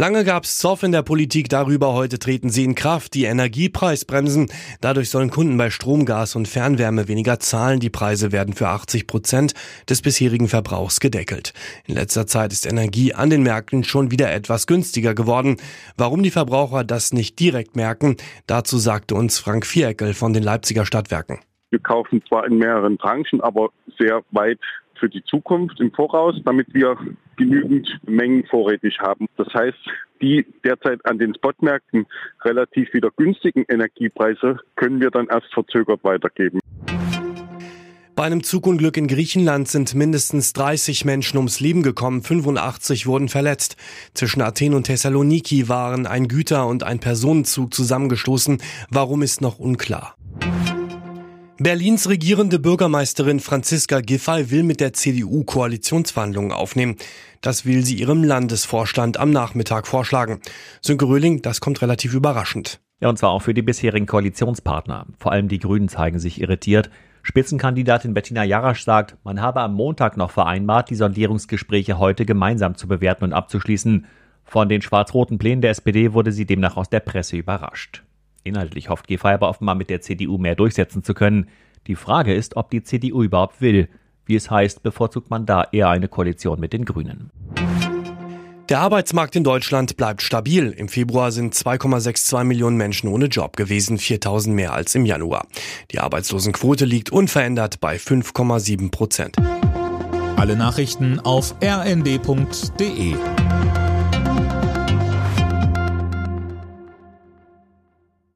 Lange gab es Zoff in der Politik darüber, heute treten sie in Kraft, die Energiepreisbremsen. Dadurch sollen Kunden bei Strom, Gas und Fernwärme weniger zahlen. Die Preise werden für 80 Prozent des bisherigen Verbrauchs gedeckelt. In letzter Zeit ist Energie an den Märkten schon wieder etwas günstiger geworden. Warum die Verbraucher das nicht direkt merken, dazu sagte uns Frank Viereckel von den Leipziger Stadtwerken. Wir kaufen zwar in mehreren Branchen, aber sehr weit für die Zukunft im Voraus, damit wir genügend Mengen vorrätig haben. Das heißt, die derzeit an den Spotmärkten relativ wieder günstigen Energiepreise können wir dann erst verzögert weitergeben. Bei einem Zugunglück in Griechenland sind mindestens 30 Menschen ums Leben gekommen, 85 wurden verletzt. Zwischen Athen und Thessaloniki waren ein Güter- und ein Personenzug zusammengestoßen. Warum ist noch unklar. Berlins regierende Bürgermeisterin Franziska Giffey will mit der CDU Koalitionsverhandlungen aufnehmen. Das will sie ihrem Landesvorstand am Nachmittag vorschlagen. Sönke Röhling, das kommt relativ überraschend. Ja, und zwar auch für die bisherigen Koalitionspartner. Vor allem die Grünen zeigen sich irritiert. Spitzenkandidatin Bettina Jarasch sagt, man habe am Montag noch vereinbart, die Sondierungsgespräche heute gemeinsam zu bewerten und abzuschließen. Von den schwarz-roten Plänen der SPD wurde sie demnach aus der Presse überrascht. Inhaltlich hofft Giffey aber offenbar mit der CDU mehr durchsetzen zu können. Die Frage ist, ob die CDU überhaupt will. Wie es heißt, bevorzugt man da eher eine Koalition mit den Grünen. Der Arbeitsmarkt in Deutschland bleibt stabil. Im Februar sind 2,62 Millionen Menschen ohne Job gewesen, 4000 mehr als im Januar. Die Arbeitslosenquote liegt unverändert bei 5,7 Prozent. Alle Nachrichten auf rnd.de